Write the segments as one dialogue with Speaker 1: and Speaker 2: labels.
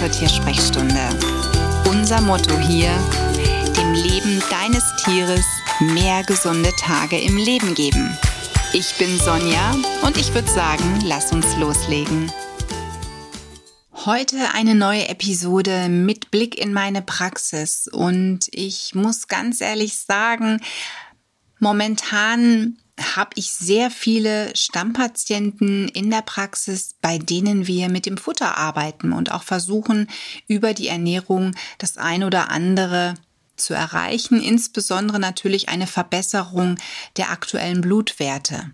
Speaker 1: zur Tiersprechstunde. Unser Motto hier, dem Leben deines Tieres mehr gesunde Tage im Leben geben. Ich bin Sonja und ich würde sagen, lass uns loslegen. Heute eine neue Episode mit Blick in meine Praxis und ich muss ganz ehrlich sagen, momentan habe ich sehr viele Stammpatienten in der Praxis, bei denen wir mit dem Futter arbeiten und auch versuchen, über die Ernährung das ein oder andere zu erreichen, insbesondere natürlich eine Verbesserung der aktuellen Blutwerte.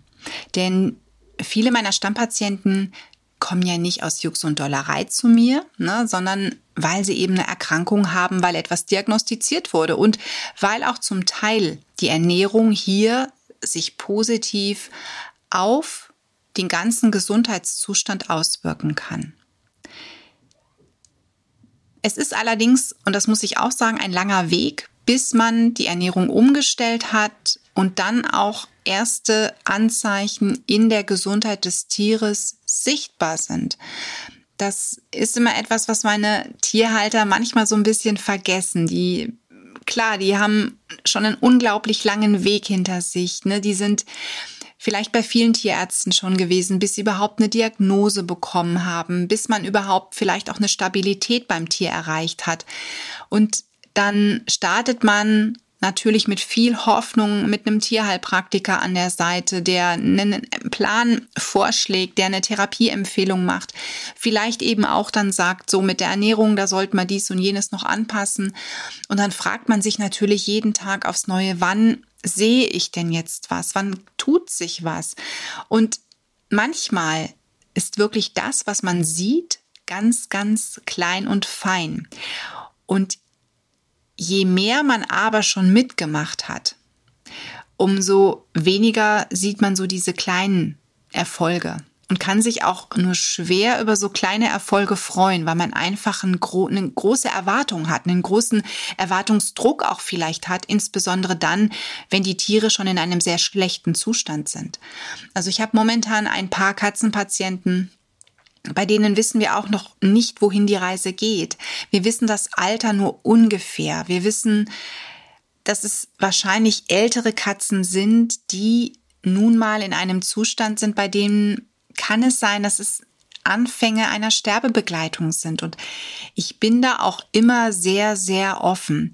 Speaker 1: Denn viele meiner Stammpatienten kommen ja nicht aus Jux und Dollerei zu mir, ne, sondern weil sie eben eine Erkrankung haben, weil etwas diagnostiziert wurde und weil auch zum Teil die Ernährung hier sich positiv auf den ganzen Gesundheitszustand auswirken kann. Es ist allerdings, und das muss ich auch sagen, ein langer Weg, bis man die Ernährung umgestellt hat und dann auch erste Anzeichen in der Gesundheit des Tieres sichtbar sind. Das ist immer etwas, was meine Tierhalter manchmal so ein bisschen vergessen. Die klar, die haben schon einen unglaublich langen Weg hinter sich. Ne? Die sind vielleicht bei vielen Tierärzten schon gewesen, bis sie überhaupt eine Diagnose bekommen haben, bis man überhaupt vielleicht auch eine Stabilität beim Tier erreicht hat. Und dann startet man natürlich mit viel Hoffnung mit einem Tierheilpraktiker an der Seite, der einen Plan vorschlägt, der eine Therapieempfehlung macht, vielleicht eben auch dann sagt, so mit der Ernährung, da sollte man dies und jenes noch anpassen. Und dann fragt man sich natürlich jeden Tag aufs Neue, wann sehe ich denn jetzt was? Wann tut sich was? Und manchmal ist wirklich das, was man sieht, ganz, ganz klein und fein. Und Je mehr man aber schon mitgemacht hat, umso weniger sieht man so diese kleinen Erfolge und kann sich auch nur schwer über so kleine Erfolge freuen, weil man einfach eine große Erwartung hat, einen großen Erwartungsdruck auch vielleicht hat, insbesondere dann, wenn die Tiere schon in einem sehr schlechten Zustand sind. Also ich habe momentan ein paar Katzenpatienten, bei denen wissen wir auch noch nicht, wohin die Reise geht. Wir wissen das Alter nur ungefähr. Wir wissen, dass es wahrscheinlich ältere Katzen sind, die nun mal in einem Zustand sind, bei dem kann es sein, dass es Anfänge einer Sterbebegleitung sind. Und ich bin da auch immer sehr, sehr offen.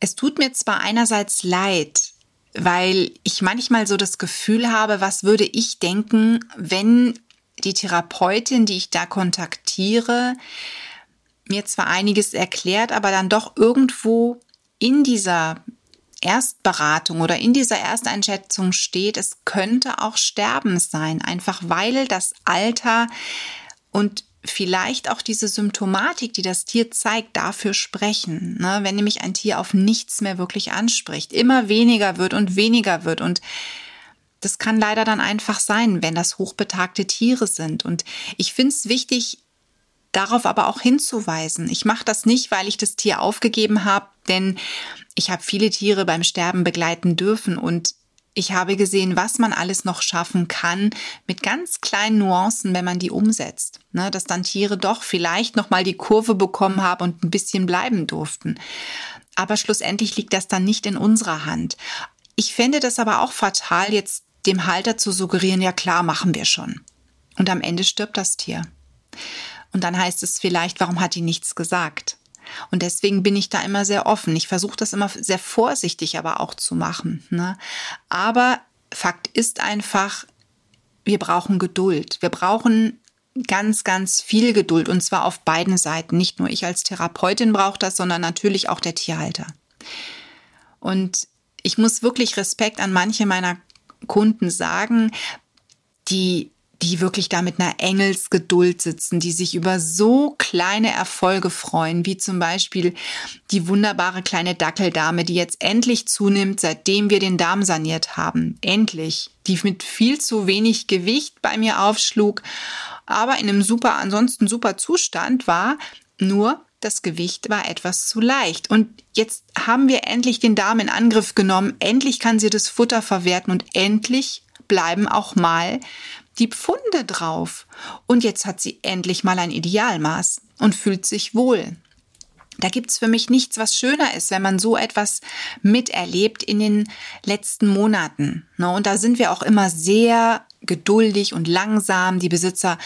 Speaker 1: Es tut mir zwar einerseits leid, weil ich manchmal so das Gefühl habe, was würde ich denken, wenn die Therapeutin, die ich da kontaktiere, mir zwar einiges erklärt, aber dann doch irgendwo in dieser Erstberatung oder in dieser Ersteinschätzung steht, es könnte auch Sterben sein, einfach weil das Alter und vielleicht auch diese Symptomatik, die das Tier zeigt, dafür sprechen. Ne? Wenn nämlich ein Tier auf nichts mehr wirklich anspricht, immer weniger wird und weniger wird und das kann leider dann einfach sein, wenn das hochbetagte Tiere sind. Und ich finde es wichtig, darauf aber auch hinzuweisen. Ich mache das nicht, weil ich das Tier aufgegeben habe, denn ich habe viele Tiere beim Sterben begleiten dürfen und ich habe gesehen, was man alles noch schaffen kann mit ganz kleinen Nuancen, wenn man die umsetzt. Ne, dass dann Tiere doch vielleicht noch mal die Kurve bekommen haben und ein bisschen bleiben durften. Aber schlussendlich liegt das dann nicht in unserer Hand. Ich fände das aber auch fatal, jetzt dem Halter zu suggerieren, ja klar, machen wir schon. Und am Ende stirbt das Tier. Und dann heißt es vielleicht, warum hat die nichts gesagt? Und deswegen bin ich da immer sehr offen. Ich versuche das immer sehr vorsichtig aber auch zu machen. Ne? Aber Fakt ist einfach, wir brauchen Geduld. Wir brauchen ganz, ganz viel Geduld und zwar auf beiden Seiten. Nicht nur ich als Therapeutin brauche das, sondern natürlich auch der Tierhalter. Und ich muss wirklich Respekt an manche meiner Kunden sagen, die die wirklich da mit einer Engelsgeduld sitzen, die sich über so kleine Erfolge freuen, wie zum Beispiel die wunderbare kleine Dackeldame, die jetzt endlich zunimmt, seitdem wir den Darm saniert haben. Endlich. Die mit viel zu wenig Gewicht bei mir aufschlug, aber in einem super, ansonsten super Zustand war, nur das Gewicht war etwas zu leicht. Und jetzt haben wir endlich den Darm in Angriff genommen. Endlich kann sie das Futter verwerten und endlich bleiben auch mal die Pfunde drauf. Und jetzt hat sie endlich mal ein Idealmaß und fühlt sich wohl. Da gibt's für mich nichts, was schöner ist, wenn man so etwas miterlebt in den letzten Monaten. Ne? Und da sind wir auch immer sehr geduldig und langsam. Die Besitzer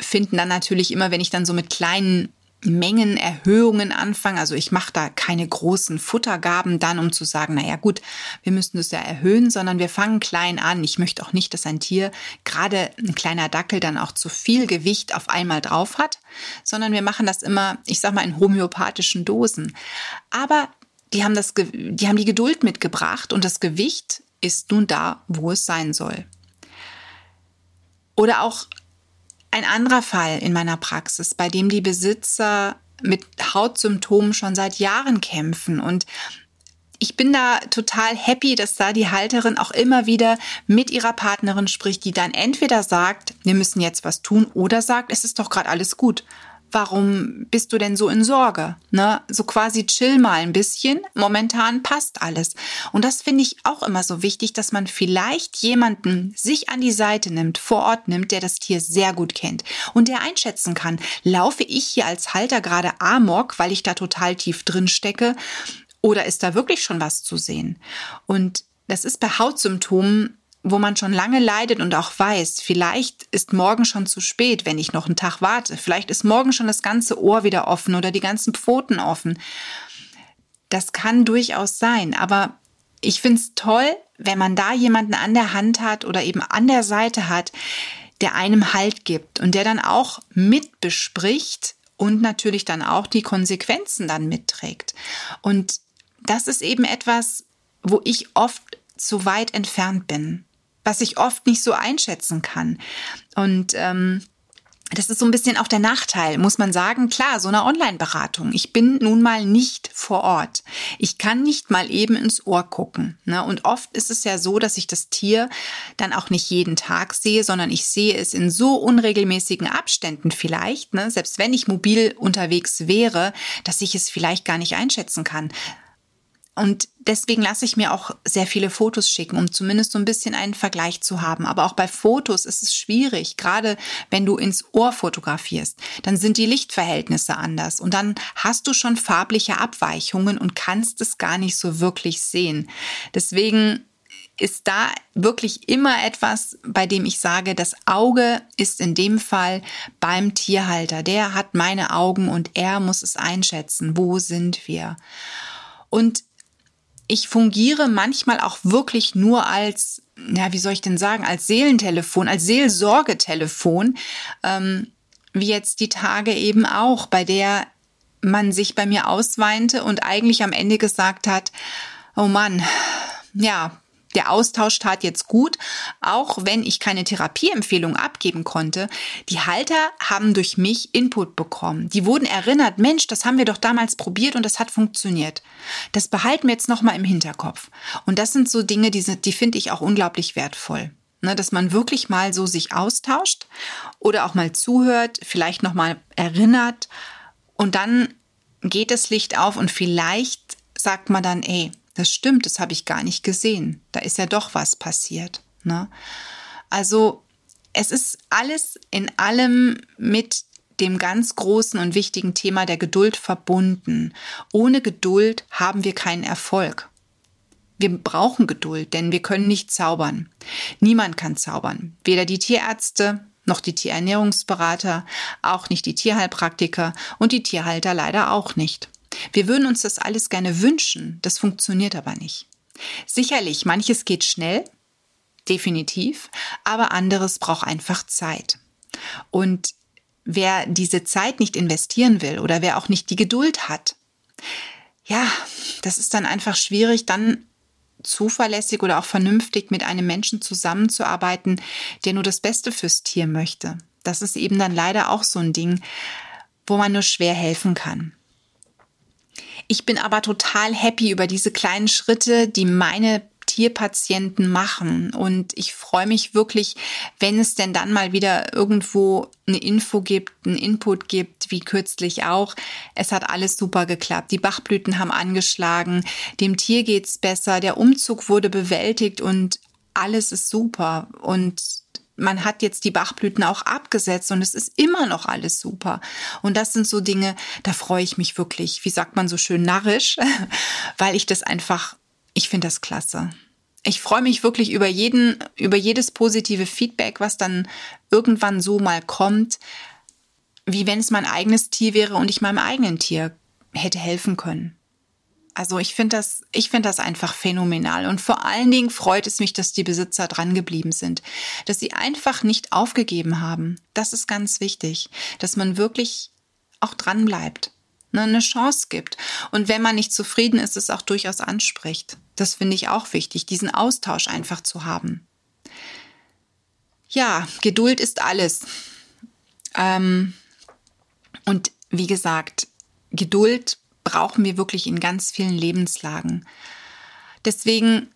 Speaker 1: finden dann natürlich immer, wenn ich dann so mit kleinen Mengenerhöhungen anfangen. Also ich mache da keine großen Futtergaben dann, um zu sagen, naja gut, wir müssen das ja erhöhen, sondern wir fangen klein an. Ich möchte auch nicht, dass ein Tier, gerade ein kleiner Dackel, dann auch zu viel Gewicht auf einmal drauf hat, sondern wir machen das immer, ich sag mal, in homöopathischen Dosen. Aber die haben, das, die haben die Geduld mitgebracht und das Gewicht ist nun da, wo es sein soll. Oder auch ein anderer Fall in meiner Praxis, bei dem die Besitzer mit Hautsymptomen schon seit Jahren kämpfen. Und ich bin da total happy, dass da die Halterin auch immer wieder mit ihrer Partnerin spricht, die dann entweder sagt, wir müssen jetzt was tun oder sagt, es ist doch gerade alles gut warum bist du denn so in Sorge? Ne? So quasi chill mal ein bisschen. Momentan passt alles. Und das finde ich auch immer so wichtig, dass man vielleicht jemanden sich an die Seite nimmt, vor Ort nimmt, der das Tier sehr gut kennt und der einschätzen kann, laufe ich hier als Halter gerade amok, weil ich da total tief drin stecke oder ist da wirklich schon was zu sehen? Und das ist bei Hautsymptomen wo man schon lange leidet und auch weiß, vielleicht ist morgen schon zu spät, wenn ich noch einen Tag warte. Vielleicht ist morgen schon das ganze Ohr wieder offen oder die ganzen Pfoten offen. Das kann durchaus sein, aber ich finde es toll, wenn man da jemanden an der Hand hat oder eben an der Seite hat, der einem Halt gibt und der dann auch mitbespricht und natürlich dann auch die Konsequenzen dann mitträgt. Und das ist eben etwas, wo ich oft zu weit entfernt bin was ich oft nicht so einschätzen kann. Und ähm, das ist so ein bisschen auch der Nachteil, muss man sagen. Klar, so eine Online-Beratung. Ich bin nun mal nicht vor Ort. Ich kann nicht mal eben ins Ohr gucken. Ne? Und oft ist es ja so, dass ich das Tier dann auch nicht jeden Tag sehe, sondern ich sehe es in so unregelmäßigen Abständen vielleicht, ne? selbst wenn ich mobil unterwegs wäre, dass ich es vielleicht gar nicht einschätzen kann. Und deswegen lasse ich mir auch sehr viele Fotos schicken, um zumindest so ein bisschen einen Vergleich zu haben. Aber auch bei Fotos ist es schwierig, gerade wenn du ins Ohr fotografierst. Dann sind die Lichtverhältnisse anders und dann hast du schon farbliche Abweichungen und kannst es gar nicht so wirklich sehen. Deswegen ist da wirklich immer etwas, bei dem ich sage, das Auge ist in dem Fall beim Tierhalter. Der hat meine Augen und er muss es einschätzen. Wo sind wir? Und ich fungiere manchmal auch wirklich nur als, ja, wie soll ich denn sagen, als Seelentelefon, als Seelsorgetelefon, ähm, wie jetzt die Tage eben auch, bei der man sich bei mir ausweinte und eigentlich am Ende gesagt hat, oh Mann, ja, der Austausch tat jetzt gut, auch wenn ich keine Therapieempfehlung abgeben konnte. Die Halter haben durch mich Input bekommen. Die wurden erinnert, Mensch, das haben wir doch damals probiert und das hat funktioniert. Das behalten wir jetzt nochmal im Hinterkopf. Und das sind so Dinge, die, die finde ich auch unglaublich wertvoll. Ne, dass man wirklich mal so sich austauscht oder auch mal zuhört, vielleicht nochmal erinnert und dann geht das Licht auf und vielleicht sagt man dann, ey, das stimmt, das habe ich gar nicht gesehen. Da ist ja doch was passiert. Ne? Also es ist alles in allem mit dem ganz großen und wichtigen Thema der Geduld verbunden. Ohne Geduld haben wir keinen Erfolg. Wir brauchen Geduld, denn wir können nicht zaubern. Niemand kann zaubern. Weder die Tierärzte noch die Tierernährungsberater, auch nicht die Tierheilpraktiker und die Tierhalter leider auch nicht. Wir würden uns das alles gerne wünschen, das funktioniert aber nicht. Sicherlich, manches geht schnell, definitiv, aber anderes braucht einfach Zeit. Und wer diese Zeit nicht investieren will oder wer auch nicht die Geduld hat, ja, das ist dann einfach schwierig, dann zuverlässig oder auch vernünftig mit einem Menschen zusammenzuarbeiten, der nur das Beste fürs Tier möchte. Das ist eben dann leider auch so ein Ding, wo man nur schwer helfen kann. Ich bin aber total happy über diese kleinen Schritte, die meine Tierpatienten machen. Und ich freue mich wirklich, wenn es denn dann mal wieder irgendwo eine Info gibt, einen Input gibt, wie kürzlich auch. Es hat alles super geklappt. Die Bachblüten haben angeschlagen, dem Tier geht's besser, der Umzug wurde bewältigt und alles ist super. Und man hat jetzt die Bachblüten auch abgesetzt und es ist immer noch alles super. Und das sind so Dinge, da freue ich mich wirklich, wie sagt man so schön, narrisch, weil ich das einfach, ich finde das klasse. Ich freue mich wirklich über jeden, über jedes positive Feedback, was dann irgendwann so mal kommt, wie wenn es mein eigenes Tier wäre und ich meinem eigenen Tier hätte helfen können. Also ich finde das, ich finde das einfach phänomenal. Und vor allen Dingen freut es mich, dass die Besitzer dran geblieben sind, dass sie einfach nicht aufgegeben haben. Das ist ganz wichtig, dass man wirklich auch dran bleibt, ne, eine Chance gibt. Und wenn man nicht zufrieden ist, es auch durchaus anspricht. Das finde ich auch wichtig, diesen Austausch einfach zu haben. Ja, Geduld ist alles. Ähm, und wie gesagt, Geduld brauchen wir wirklich in ganz vielen Lebenslagen. Deswegen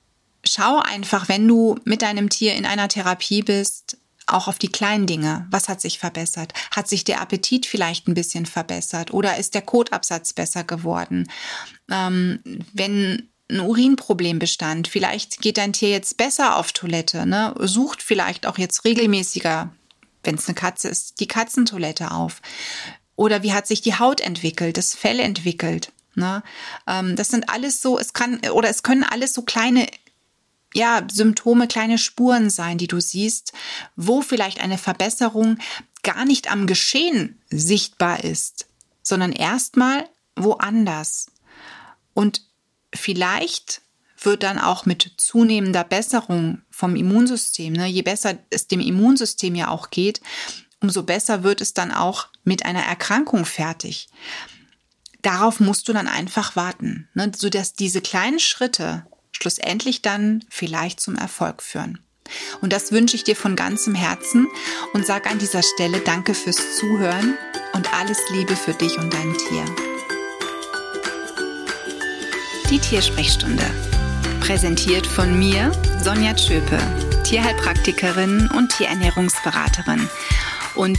Speaker 1: schau einfach, wenn du mit deinem Tier in einer Therapie bist, auch auf die kleinen Dinge. Was hat sich verbessert? Hat sich der Appetit vielleicht ein bisschen verbessert? Oder ist der Kotabsatz besser geworden? Ähm, wenn ein Urinproblem bestand, vielleicht geht dein Tier jetzt besser auf Toilette, ne? sucht vielleicht auch jetzt regelmäßiger, wenn es eine Katze ist, die Katzentoilette auf. Oder wie hat sich die Haut entwickelt, das Fell entwickelt. Ne? Ähm, das sind alles so, es kann oder es können alles so kleine ja, Symptome, kleine Spuren sein, die du siehst, wo vielleicht eine Verbesserung gar nicht am Geschehen sichtbar ist, sondern erstmal woanders. Und vielleicht wird dann auch mit zunehmender Besserung vom Immunsystem, ne, je besser es dem Immunsystem ja auch geht, umso besser wird es dann auch mit einer Erkrankung fertig. Darauf musst du dann einfach warten, ne, sodass diese kleinen Schritte schlussendlich dann vielleicht zum Erfolg führen. Und das wünsche ich dir von ganzem Herzen und sage an dieser Stelle Danke fürs Zuhören und alles Liebe für dich und dein Tier. Die Tiersprechstunde. Präsentiert von mir, Sonja Tschöpe, Tierheilpraktikerin und Tierernährungsberaterin und